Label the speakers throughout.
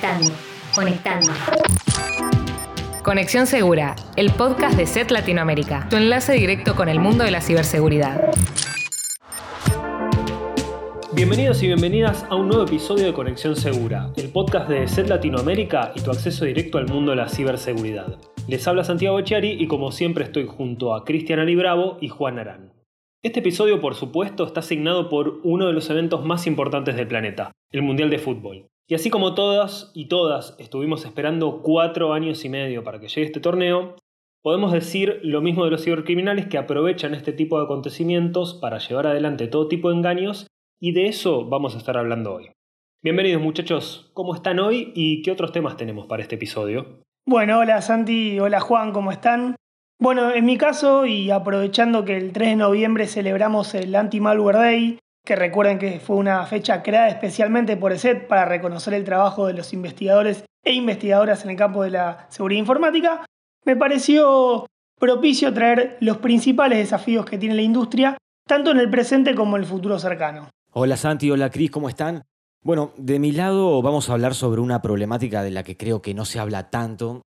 Speaker 1: Conectando, conectando.
Speaker 2: Conexión Segura, el podcast de SET Latinoamérica, tu enlace directo con el mundo de la ciberseguridad.
Speaker 3: Bienvenidos y bienvenidas a un nuevo episodio de Conexión Segura, el podcast de SET Latinoamérica y tu acceso directo al mundo de la ciberseguridad. Les habla Santiago Echiari y como siempre estoy junto a Cristian Ali Bravo y Juan Arán. Este episodio, por supuesto, está asignado por uno de los eventos más importantes del planeta, el Mundial de Fútbol. Y así como todas y todas estuvimos esperando cuatro años y medio para que llegue este torneo, podemos decir lo mismo de los cibercriminales que aprovechan este tipo de acontecimientos para llevar adelante todo tipo de engaños y de eso vamos a estar hablando hoy. Bienvenidos muchachos, ¿cómo están hoy y qué otros temas tenemos para este episodio?
Speaker 4: Bueno, hola Santi, hola Juan, ¿cómo están? Bueno, en mi caso, y aprovechando que el 3 de noviembre celebramos el Anti-Malware Day, que recuerden que fue una fecha creada especialmente por ESET para reconocer el trabajo de los investigadores e investigadoras en el campo de la seguridad informática, me pareció propicio traer los principales desafíos que tiene la industria, tanto en el presente como en el futuro cercano.
Speaker 5: Hola Santi, hola Cris, ¿cómo están? Bueno, de mi lado vamos a hablar sobre una problemática de la que creo que no se habla tanto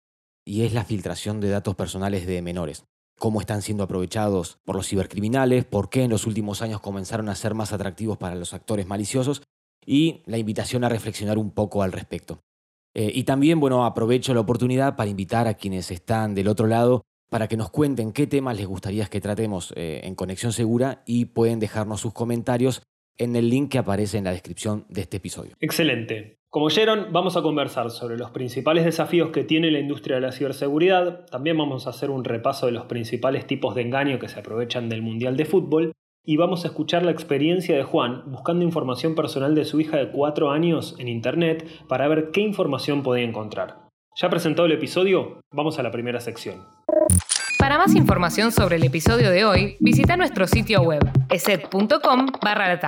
Speaker 5: y es la filtración de datos personales de menores. Cómo están siendo aprovechados por los cibercriminales, por qué en los últimos años comenzaron a ser más atractivos para los actores maliciosos y la invitación a reflexionar un poco al respecto. Eh, y también, bueno, aprovecho la oportunidad para invitar a quienes están del otro lado para que nos cuenten qué temas les gustaría que tratemos eh, en Conexión Segura y pueden dejarnos sus comentarios en el link que aparece en la descripción de este episodio.
Speaker 3: Excelente. Como oyeron, vamos a conversar sobre los principales desafíos que tiene la industria de la ciberseguridad, también vamos a hacer un repaso de los principales tipos de engaño que se aprovechan del Mundial de Fútbol y vamos a escuchar la experiencia de Juan buscando información personal de su hija de 4 años en Internet para ver qué información podía encontrar. Ya presentado el episodio, vamos a la primera sección.
Speaker 2: Para más información sobre el episodio de hoy, visita nuestro sitio web, eset.com barra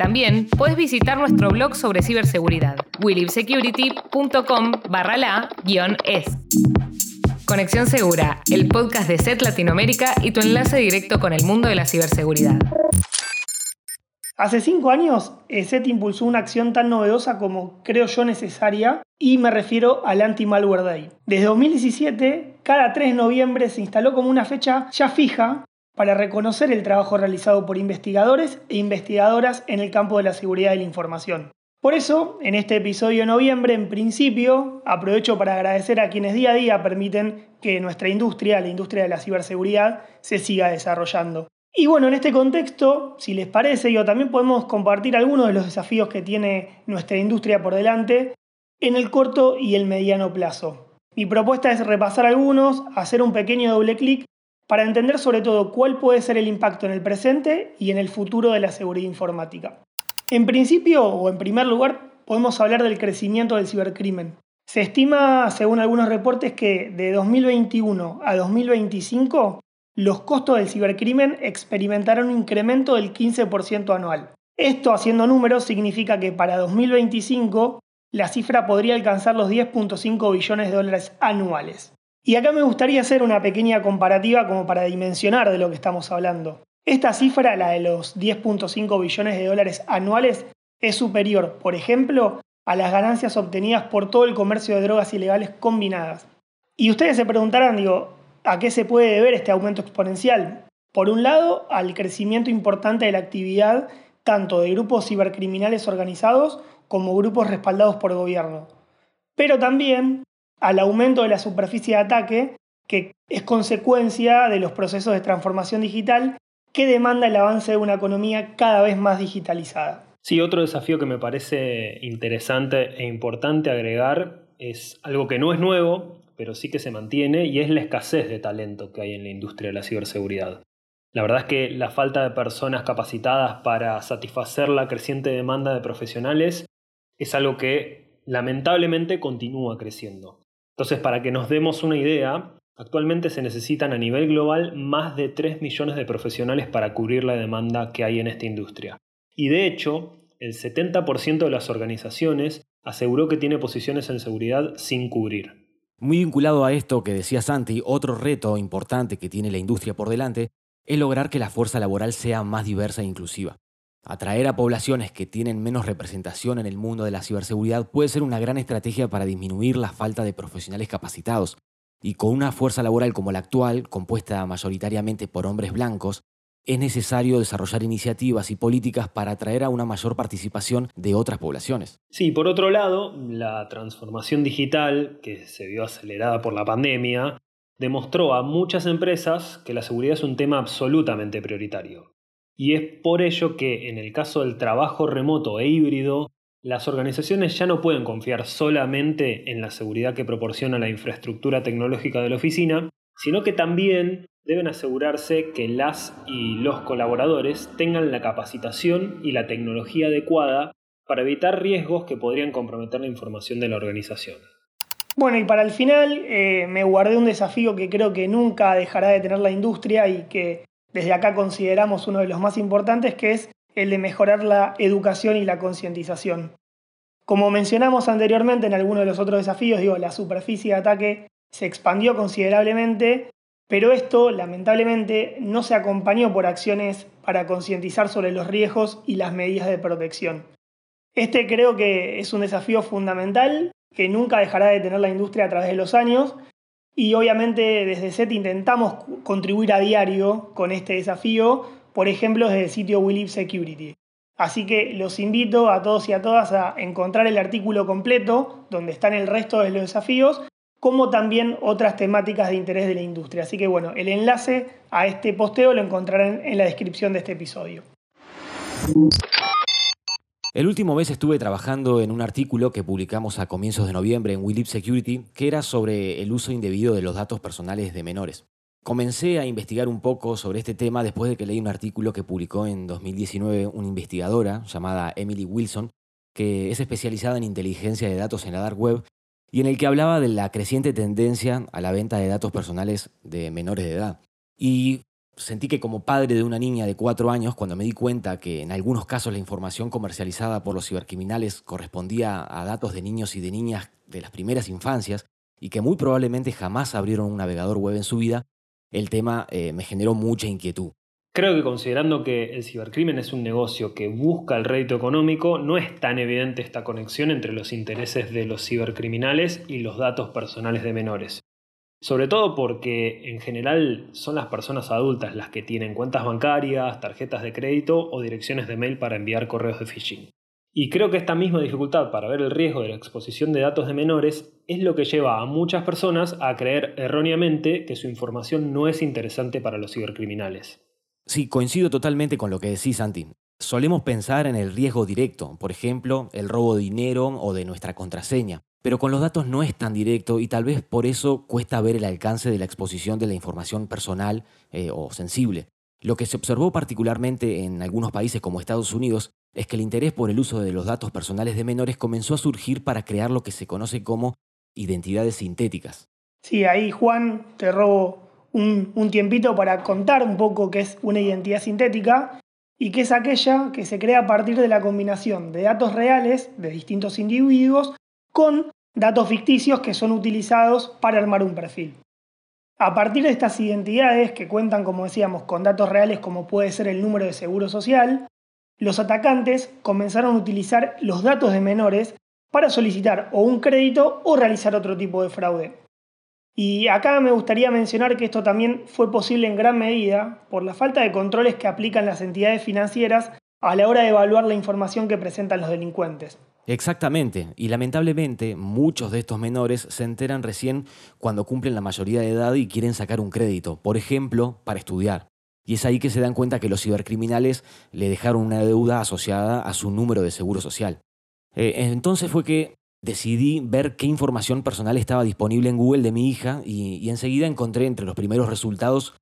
Speaker 2: también puedes visitar nuestro blog sobre ciberseguridad, willibsecurity.com barra la es. Conexión Segura, el podcast de SET Latinoamérica y tu enlace directo con el mundo de la ciberseguridad.
Speaker 4: Hace cinco años, SET impulsó una acción tan novedosa como creo yo necesaria y me refiero al Anti-Malware Day. Desde 2017, cada 3 de noviembre se instaló como una fecha ya fija para reconocer el trabajo realizado por investigadores e investigadoras en el campo de la seguridad de la información. Por eso, en este episodio de noviembre, en principio, aprovecho para agradecer a quienes día a día permiten que nuestra industria, la industria de la ciberseguridad, se siga desarrollando. Y bueno, en este contexto, si les parece, yo también podemos compartir algunos de los desafíos que tiene nuestra industria por delante en el corto y el mediano plazo. Mi propuesta es repasar algunos, hacer un pequeño doble clic para entender sobre todo cuál puede ser el impacto en el presente y en el futuro de la seguridad informática. En principio, o en primer lugar, podemos hablar del crecimiento del cibercrimen. Se estima, según algunos reportes, que de 2021 a 2025 los costos del cibercrimen experimentaron un incremento del 15% anual. Esto, haciendo números, significa que para 2025 la cifra podría alcanzar los 10.5 billones de dólares anuales. Y acá me gustaría hacer una pequeña comparativa como para dimensionar de lo que estamos hablando. Esta cifra, la de los 10.5 billones de dólares anuales, es superior, por ejemplo, a las ganancias obtenidas por todo el comercio de drogas ilegales combinadas. Y ustedes se preguntarán, digo, ¿a qué se puede deber este aumento exponencial? Por un lado, al crecimiento importante de la actividad tanto de grupos cibercriminales organizados como grupos respaldados por gobierno. Pero también al aumento de la superficie de ataque, que es consecuencia de los procesos de transformación digital que demanda el avance de una economía cada vez más digitalizada.
Speaker 3: Sí, otro desafío que me parece interesante e importante agregar es algo que no es nuevo, pero sí que se mantiene, y es la escasez de talento que hay en la industria de la ciberseguridad. La verdad es que la falta de personas capacitadas para satisfacer la creciente demanda de profesionales es algo que lamentablemente continúa creciendo. Entonces, para que nos demos una idea, actualmente se necesitan a nivel global más de 3 millones de profesionales para cubrir la demanda que hay en esta industria. Y de hecho, el 70% de las organizaciones aseguró que tiene posiciones en seguridad sin cubrir.
Speaker 5: Muy vinculado a esto que decía Santi, otro reto importante que tiene la industria por delante es lograr que la fuerza laboral sea más diversa e inclusiva. Atraer a poblaciones que tienen menos representación en el mundo de la ciberseguridad puede ser una gran estrategia para disminuir la falta de profesionales capacitados. Y con una fuerza laboral como la actual, compuesta mayoritariamente por hombres blancos, es necesario desarrollar iniciativas y políticas para atraer a una mayor participación de otras poblaciones.
Speaker 3: Sí, por otro lado, la transformación digital, que se vio acelerada por la pandemia, demostró a muchas empresas que la seguridad es un tema absolutamente prioritario. Y es por ello que en el caso del trabajo remoto e híbrido, las organizaciones ya no pueden confiar solamente en la seguridad que proporciona la infraestructura tecnológica de la oficina, sino que también deben asegurarse que las y los colaboradores tengan la capacitación y la tecnología adecuada para evitar riesgos que podrían comprometer la información de la organización.
Speaker 4: Bueno, y para el final eh, me guardé un desafío que creo que nunca dejará de tener la industria y que desde acá consideramos uno de los más importantes, que es el de mejorar la educación y la concientización. Como mencionamos anteriormente en alguno de los otros desafíos, digo, la superficie de ataque se expandió considerablemente, pero esto lamentablemente no se acompañó por acciones para concientizar sobre los riesgos y las medidas de protección. Este creo que es un desafío fundamental que nunca dejará de tener la industria a través de los años y obviamente desde SET intentamos contribuir a diario con este desafío, por ejemplo desde el sitio We Security. Así que los invito a todos y a todas a encontrar el artículo completo donde están el resto de los desafíos, como también otras temáticas de interés de la industria. Así que bueno, el enlace a este posteo lo encontrarán en la descripción de este episodio.
Speaker 5: El último mes estuve trabajando en un artículo que publicamos a comienzos de noviembre en We Security, que era sobre el uso indebido de los datos personales de menores. Comencé a investigar un poco sobre este tema después de que leí un artículo que publicó en 2019 una investigadora llamada Emily Wilson, que es especializada en inteligencia de datos en la dark web, y en el que hablaba de la creciente tendencia a la venta de datos personales de menores de edad. Sentí que como padre de una niña de cuatro años, cuando me di cuenta que en algunos casos la información comercializada por los cibercriminales correspondía a datos de niños y de niñas de las primeras infancias, y que muy probablemente jamás abrieron un navegador web en su vida, el tema eh, me generó mucha inquietud.
Speaker 3: Creo que considerando que el cibercrimen es un negocio que busca el rédito económico, no es tan evidente esta conexión entre los intereses de los cibercriminales y los datos personales de menores. Sobre todo porque en general son las personas adultas las que tienen cuentas bancarias, tarjetas de crédito o direcciones de mail para enviar correos de phishing. Y creo que esta misma dificultad para ver el riesgo de la exposición de datos de menores es lo que lleva a muchas personas a creer erróneamente que su información no es interesante para los cibercriminales.
Speaker 5: Sí, coincido totalmente con lo que decís, Santi. Solemos pensar en el riesgo directo, por ejemplo, el robo de dinero o de nuestra contraseña. Pero con los datos no es tan directo y tal vez por eso cuesta ver el alcance de la exposición de la información personal eh, o sensible. Lo que se observó particularmente en algunos países como Estados Unidos es que el interés por el uso de los datos personales de menores comenzó a surgir para crear lo que se conoce como identidades sintéticas.
Speaker 4: Sí, ahí Juan te robo un, tiempito para contar un poco qué es una identidad sintética y que es aquella que se crea a partir de la combinación de datos reales de distintos individuos con datos ficticios que son utilizados para armar un perfil. A partir de estas identidades, que cuentan, como decíamos, con datos reales como puede ser el número de seguro social, los atacantes comenzaron a utilizar los datos de menores para solicitar o un crédito o realizar otro tipo de fraude. Y acá me gustaría mencionar que esto también fue posible en gran medida por la falta de controles que aplican las entidades financieras a la hora de evaluar la información que presentan los delincuentes.
Speaker 5: Exactamente, y lamentablemente muchos de estos menores se enteran recién cuando cumplen la mayoría de edad y quieren sacar un crédito, por ejemplo, para estudiar. Y es ahí que se dan cuenta que los cibercriminales le dejaron una deuda asociada a su número de seguro social. Eh, entonces fue que decidí ver qué información personal estaba disponible en Google de mi hija y, y enseguida encontré entre los primeros resultados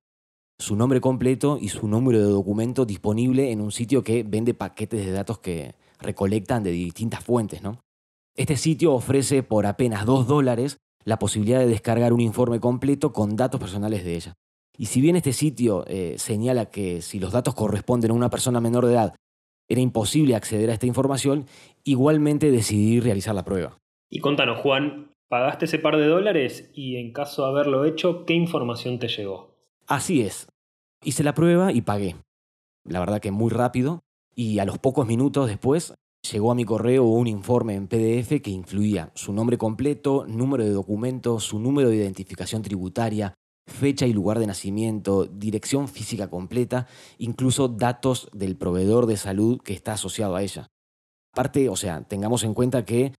Speaker 5: su nombre completo y su número de documento disponible en un sitio que vende paquetes de datos que, recolectan de distintas fuentes. ¿no? Este sitio ofrece por apenas 2 dólares la posibilidad de descargar un informe completo con datos personales de ella. Y si bien este sitio eh, señala que si los datos corresponden a una persona menor de edad, era imposible acceder a esta información, igualmente decidí realizar la prueba.
Speaker 3: Y contanos, Juan, ¿pagaste ese par de dólares y en caso de haberlo hecho, qué información te llegó?
Speaker 5: Así es. Hice la prueba y pagué. La verdad que muy rápido y a los pocos minutos después llegó a mi correo un informe en PDF que incluía su nombre completo, número de documento, su número de identificación tributaria, fecha y lugar de nacimiento, dirección física completa, incluso datos del proveedor de salud que está asociado a ella. Aparte, o sea, tengamos en cuenta que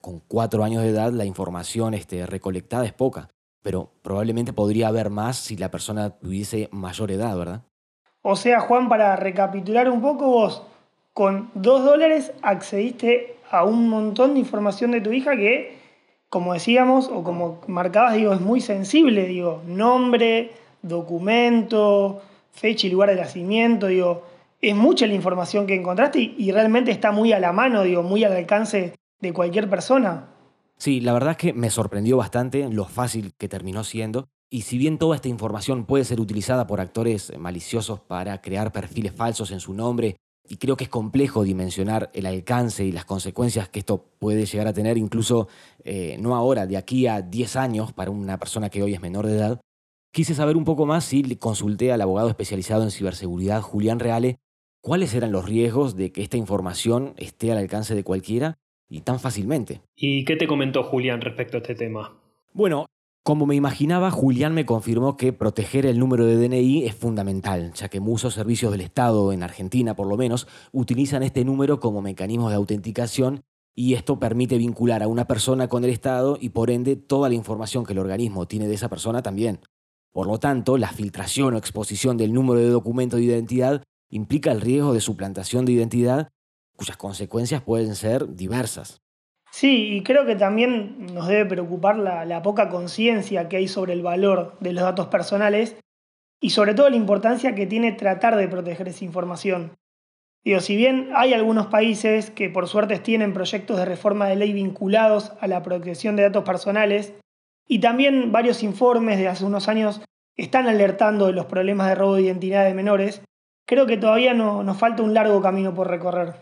Speaker 5: con cuatro años de edad la información este, recolectada es poca, pero probablemente podría haber más si la persona tuviese mayor edad, ¿verdad?
Speaker 4: O sea, Juan, para recapitular un poco, vos con dos dólares accediste a un montón de información de tu hija que, como decíamos, o como marcabas, digo, es muy sensible, digo, nombre, documento, fecha y lugar de nacimiento, digo, es mucha la información que encontraste y, y realmente está muy a la mano, digo, muy al alcance de cualquier persona.
Speaker 5: Sí, la verdad es que me sorprendió bastante lo fácil que terminó siendo. Y si bien toda esta información puede ser utilizada por actores maliciosos para crear perfiles falsos en su nombre y creo que es complejo dimensionar el alcance y las consecuencias que esto puede llegar a tener, incluso eh, no ahora, de aquí a 10 años para una persona que hoy es menor de edad. Quise saber un poco más y consulté al abogado especializado en ciberseguridad, Julián Reale, cuáles eran los riesgos de que esta información esté al alcance de cualquiera y tan fácilmente.
Speaker 3: ¿Y qué te comentó Julián respecto a este tema?
Speaker 5: Bueno, como me imaginaba, Julián me confirmó que proteger el número de DNI es fundamental, ya que muchos servicios del Estado, en Argentina por lo menos, utilizan este número como mecanismo de autenticación y esto permite vincular a una persona con el Estado y por ende toda la información que el organismo tiene de esa persona también. Por lo tanto, la filtración o exposición del número de documento de identidad implica el riesgo de suplantación de identidad, cuyas consecuencias pueden ser diversas.
Speaker 4: Sí, y creo que también nos debe preocupar la, poca conciencia que hay sobre el valor de los datos personales y sobre todo la importancia que tiene tratar de proteger esa información. Digo, si bien hay algunos países que por suerte tienen proyectos de reforma de ley vinculados a la protección de datos personales, y también varios informes de hace unos años están alertando de los problemas de robo de identidad de menores, creo que todavía no, nos falta un largo camino por recorrer.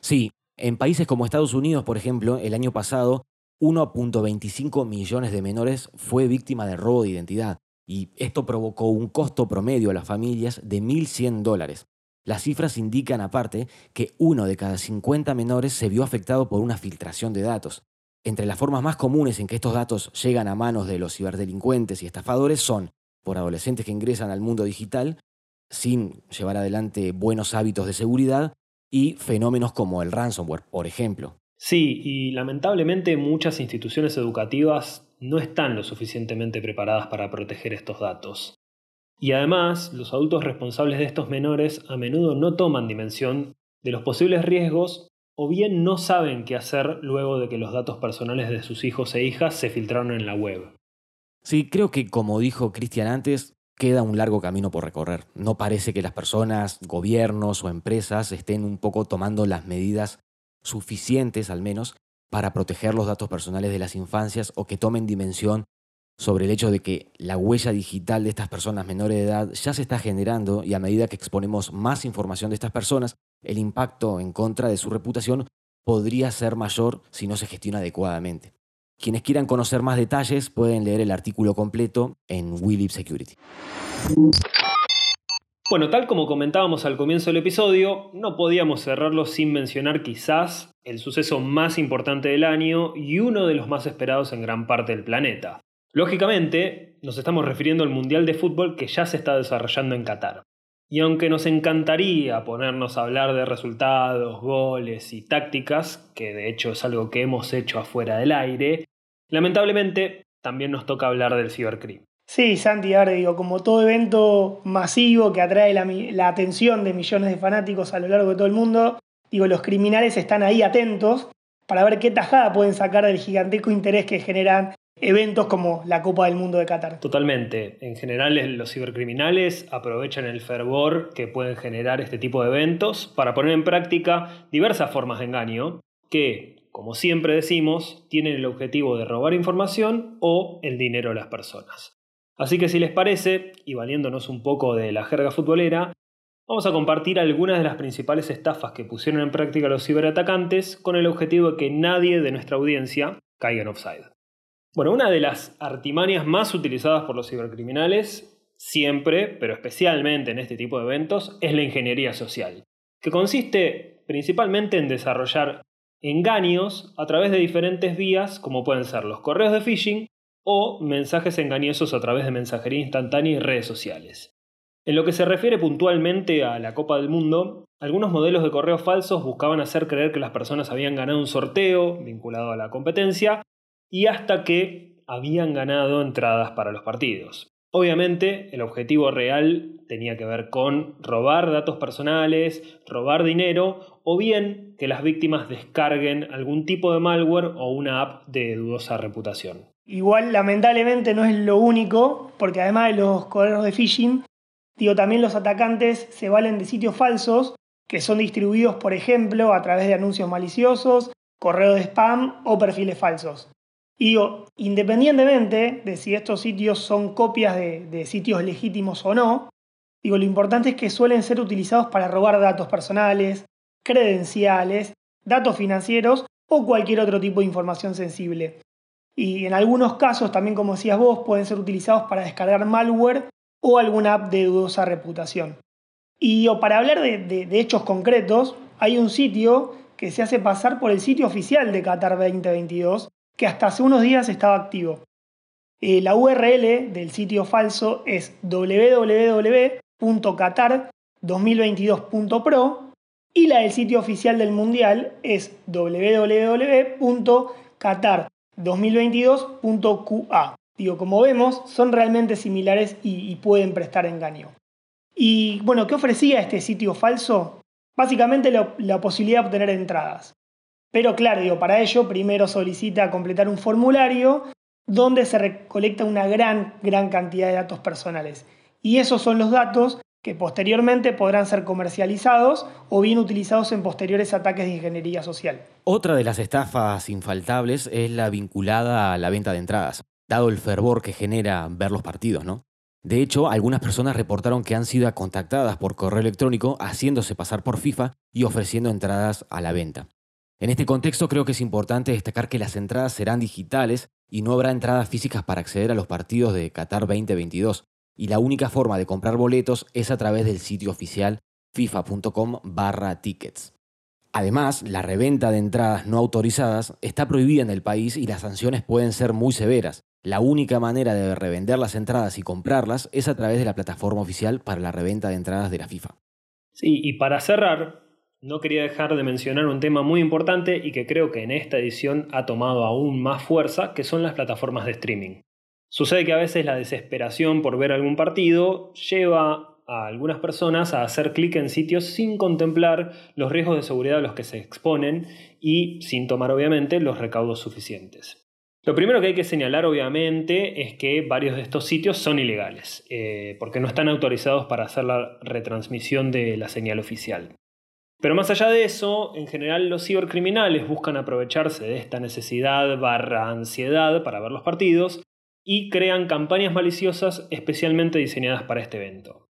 Speaker 5: Sí, en países como Estados Unidos, por ejemplo, el año pasado, 1.25 millones de menores fue víctima de robo de identidad y esto provocó un costo promedio a las familias de 1.100 dólares. Las cifras indican aparte que uno de cada 50 menores se vio afectado por una filtración de datos. Entre las formas más comunes en que estos datos llegan a manos de los ciberdelincuentes y estafadores son por adolescentes que ingresan al mundo digital sin llevar adelante buenos hábitos de seguridad y fenómenos como el ransomware, por ejemplo.
Speaker 3: Sí, y lamentablemente muchas instituciones educativas no están lo suficientemente preparadas para proteger estos datos. Y además, los adultos responsables de estos menores a menudo no toman dimensión de los posibles riesgos o bien no saben qué hacer luego de que los datos personales de sus hijos e hijas se filtraron en la web.
Speaker 5: Sí, creo que como dijo Cristian antes, queda un largo camino por recorrer. No parece que las personas, gobiernos o empresas estén un poco tomando las medidas suficientes, al menos, para proteger los datos personales de las infancias o que tomen dimensión sobre el hecho de que la huella digital de estas personas menores de edad ya se está generando y a medida que exponemos más información de estas personas, el impacto en contra de su reputación podría ser mayor si no se gestiona adecuadamente. Quienes quieran conocer más detalles pueden leer el artículo completo en Willip Security.
Speaker 3: Bueno, tal como comentábamos al comienzo del episodio, no podíamos cerrarlo sin mencionar quizás el suceso más importante del año y uno de los más esperados en gran parte del planeta. Lógicamente, nos estamos refiriendo al Mundial de Fútbol que ya se está desarrollando en Qatar. Y aunque nos encantaría ponernos a hablar de resultados, goles y tácticas, que de hecho es algo que hemos hecho afuera del aire, lamentablemente también nos toca hablar del cibercrimen.
Speaker 4: Sí, Santi, ahora digo, como todo evento masivo que atrae la, la, atención de millones de fanáticos a lo largo de todo el mundo, digo, los criminales están ahí atentos para ver qué tajada pueden sacar del gigantesco interés que generan eventos como la Copa del Mundo de Qatar.
Speaker 3: Totalmente. En general los cibercriminales aprovechan el fervor que pueden generar este tipo de eventos para poner en práctica diversas formas de engaño que, como siempre decimos, tienen el objetivo de robar información o el dinero de las personas. Así que si les parece, y valiéndonos un poco de la jerga futbolera, vamos a compartir algunas de las principales estafas que pusieron en práctica los ciberatacantes con el objetivo de que nadie de nuestra audiencia caiga en offside. Bueno, una de las artimañas más utilizadas por los cibercriminales, siempre, pero especialmente en este tipo de eventos, es la ingeniería social, que consiste principalmente en desarrollar engaños a través de diferentes vías como pueden ser los correos de phishing o mensajes engañosos a través de mensajería instantánea y redes sociales. En lo que se refiere puntualmente a la Copa del Mundo, algunos modelos de correos falsos buscaban hacer creer que las personas habían ganado un sorteo vinculado a la competencia y hasta que habían ganado entradas para los partidos. Obviamente, el objetivo real tenía que ver con robar datos personales, robar dinero o bien que las víctimas descarguen algún tipo de malware o una app de dudosa reputación.
Speaker 4: Igual, lamentablemente, no es lo único, porque además de los correos de phishing, digo, también los atacantes se valen de sitios falsos que son distribuidos, por ejemplo, a través de anuncios maliciosos, correos de spam o perfiles falsos. Y independientemente de si estos sitios son copias de, de, sitios legítimos o no, digo, lo importante es que suelen ser utilizados para robar datos personales, credenciales, datos financieros o cualquier otro tipo de información sensible. Y en algunos casos, también como decías vos, pueden ser utilizados para descargar malware o alguna app de dudosa reputación. Y para hablar de, hechos concretos, hay un sitio que se hace pasar por el sitio oficial de Qatar 2022, que hasta hace unos días estaba activo. Eh, la URL del sitio falso es www.qatar2022.pro y la del sitio oficial del Mundial es www.qatar2022.qa. Digo, como vemos, son realmente similares y pueden prestar engaño. Y bueno, ¿qué ofrecía este sitio falso? Básicamente la, posibilidad de obtener entradas. Pero claro, para ello primero solicita completar un formulario donde se recolecta una gran, gran cantidad de datos personales. Y esos son los datos que posteriormente podrán ser comercializados o bien utilizados en posteriores ataques de ingeniería social.
Speaker 5: Otra de las estafas infaltables es la vinculada a la venta de entradas, dado el fervor que genera ver los partidos, ¿no? De hecho, algunas personas reportaron que han sido contactadas por correo electrónico haciéndose pasar por FIFA y ofreciendo entradas a la venta. En este contexto creo que es importante destacar que las entradas serán digitales y no habrá entradas físicas para acceder a los partidos de Qatar 2022, y la única forma de comprar boletos es a través del sitio oficial fifa.com barra tickets. Además, la reventa de entradas no autorizadas está prohibida en el país y las sanciones pueden ser muy severas, la única manera de revender las entradas y comprarlas es a través de la plataforma oficial para la reventa de entradas de la FIFA.
Speaker 3: Sí, y para cerrar, no quería dejar de mencionar un tema muy importante y que creo que en esta edición ha tomado aún más fuerza, que son las plataformas de streaming. Sucede que a veces la desesperación por ver algún partido lleva a algunas personas a hacer clic en sitios sin contemplar los riesgos de seguridad a los que se exponen y sin tomar obviamente los recaudos suficientes. Lo primero que hay que señalar, obviamente, es que varios de estos sitios son ilegales, eh, porque no están autorizados para hacer la retransmisión de la señal oficial. Pero más allá de eso, en general los cibercriminales buscan aprovecharse de esta necesidad barra ansiedad para ver los partidos y crean campañas maliciosas especialmente diseñadas para este evento.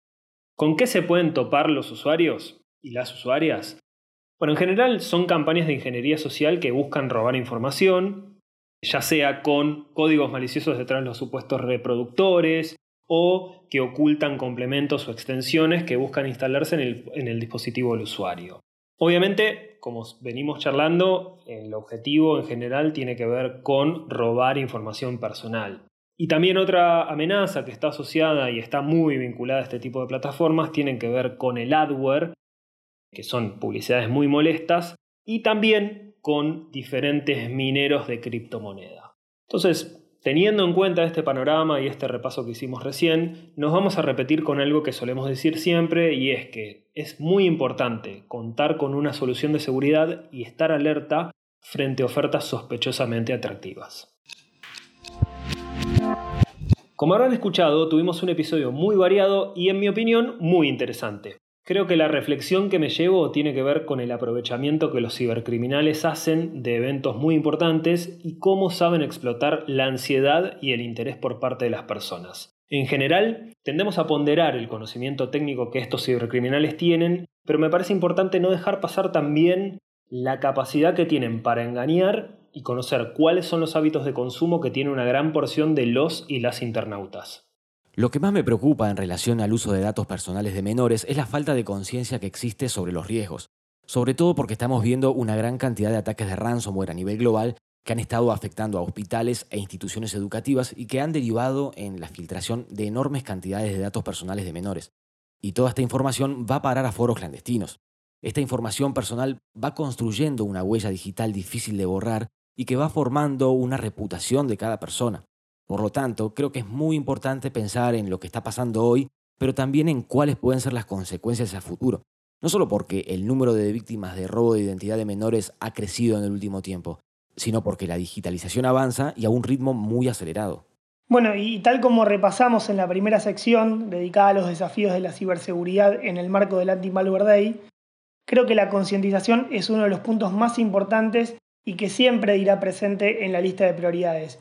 Speaker 3: ¿Con qué se pueden topar los usuarios y las usuarias? Bueno, en general son campañas de ingeniería social que buscan robar información, ya sea con códigos maliciosos detrás de los supuestos reproductores o que ocultan complementos o extensiones que buscan instalarse en el, dispositivo del usuario. Obviamente, como venimos charlando, el objetivo en general tiene que ver con robar información personal. Y también otra amenaza que está asociada y está muy vinculada a este tipo de plataformas tiene que ver con el adware, que son publicidades muy molestas, y también con diferentes mineros de criptomoneda. Entonces, teniendo en cuenta este panorama y este repaso que hicimos recién, nos vamos a repetir con algo que solemos decir siempre y es que es muy importante contar con una solución de seguridad y estar alerta frente a ofertas sospechosamente atractivas. Como habrán escuchado, tuvimos un episodio muy variado y en mi opinión muy interesante. Creo que la reflexión que me llevo tiene que ver con el aprovechamiento que los cibercriminales hacen de eventos muy importantes y cómo saben explotar la ansiedad y el interés por parte de las personas. En general, tendemos a ponderar el conocimiento técnico que estos cibercriminales tienen, pero me parece importante no dejar pasar también la capacidad que tienen para engañar y conocer cuáles son los hábitos de consumo que tiene una gran porción de los y las internautas.
Speaker 5: Lo que más me preocupa en relación al uso de datos personales de menores es la falta de conciencia que existe sobre los riesgos, sobre todo porque estamos viendo una gran cantidad de ataques de ransomware a nivel global que han estado afectando a hospitales e instituciones educativas y que han derivado en la filtración de enormes cantidades de datos personales de menores. Y toda esta información va a parar a foros clandestinos. Esta información personal va construyendo una huella digital difícil de borrar y que va formando una reputación de cada persona. Por lo tanto, creo que es muy importante pensar en lo que está pasando hoy, pero también en cuáles pueden ser las consecuencias a futuro. No solo porque el número de víctimas de robo de identidad de menores ha crecido en el último tiempo, sino porque la digitalización avanza y a un ritmo muy acelerado.
Speaker 4: Bueno, y tal como repasamos en la primera sección dedicada a los desafíos de la ciberseguridad en el marco del Anti-Malware Day, creo que la concientización es uno de los puntos más importantes y que siempre irá presente en la lista de prioridades.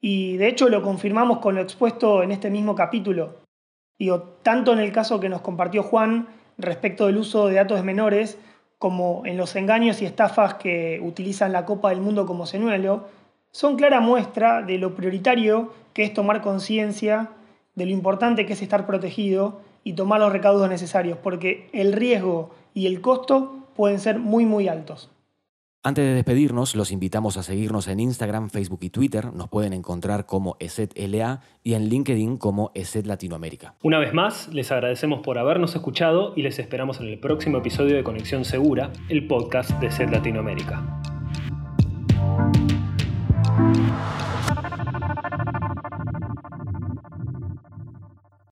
Speaker 4: Y de hecho lo confirmamos con lo expuesto en este mismo capítulo. Digo, tanto en el caso que nos compartió Juan respecto del uso de datos menores, como en los engaños y estafas que utilizan la Copa del Mundo como señuelo, son clara muestra de lo prioritario que es tomar conciencia de lo importante que es estar protegido y tomar los recaudos necesarios, porque el riesgo y el costo pueden ser muy muy altos.
Speaker 5: Antes de despedirnos, los invitamos a seguirnos en Instagram, Facebook y Twitter. Nos pueden encontrar como ESETLA y en LinkedIn como ESET Latinoamérica.
Speaker 3: Una vez más, les agradecemos por habernos escuchado y les esperamos en el próximo episodio de Conexión Segura, el podcast de ESET Latinoamérica.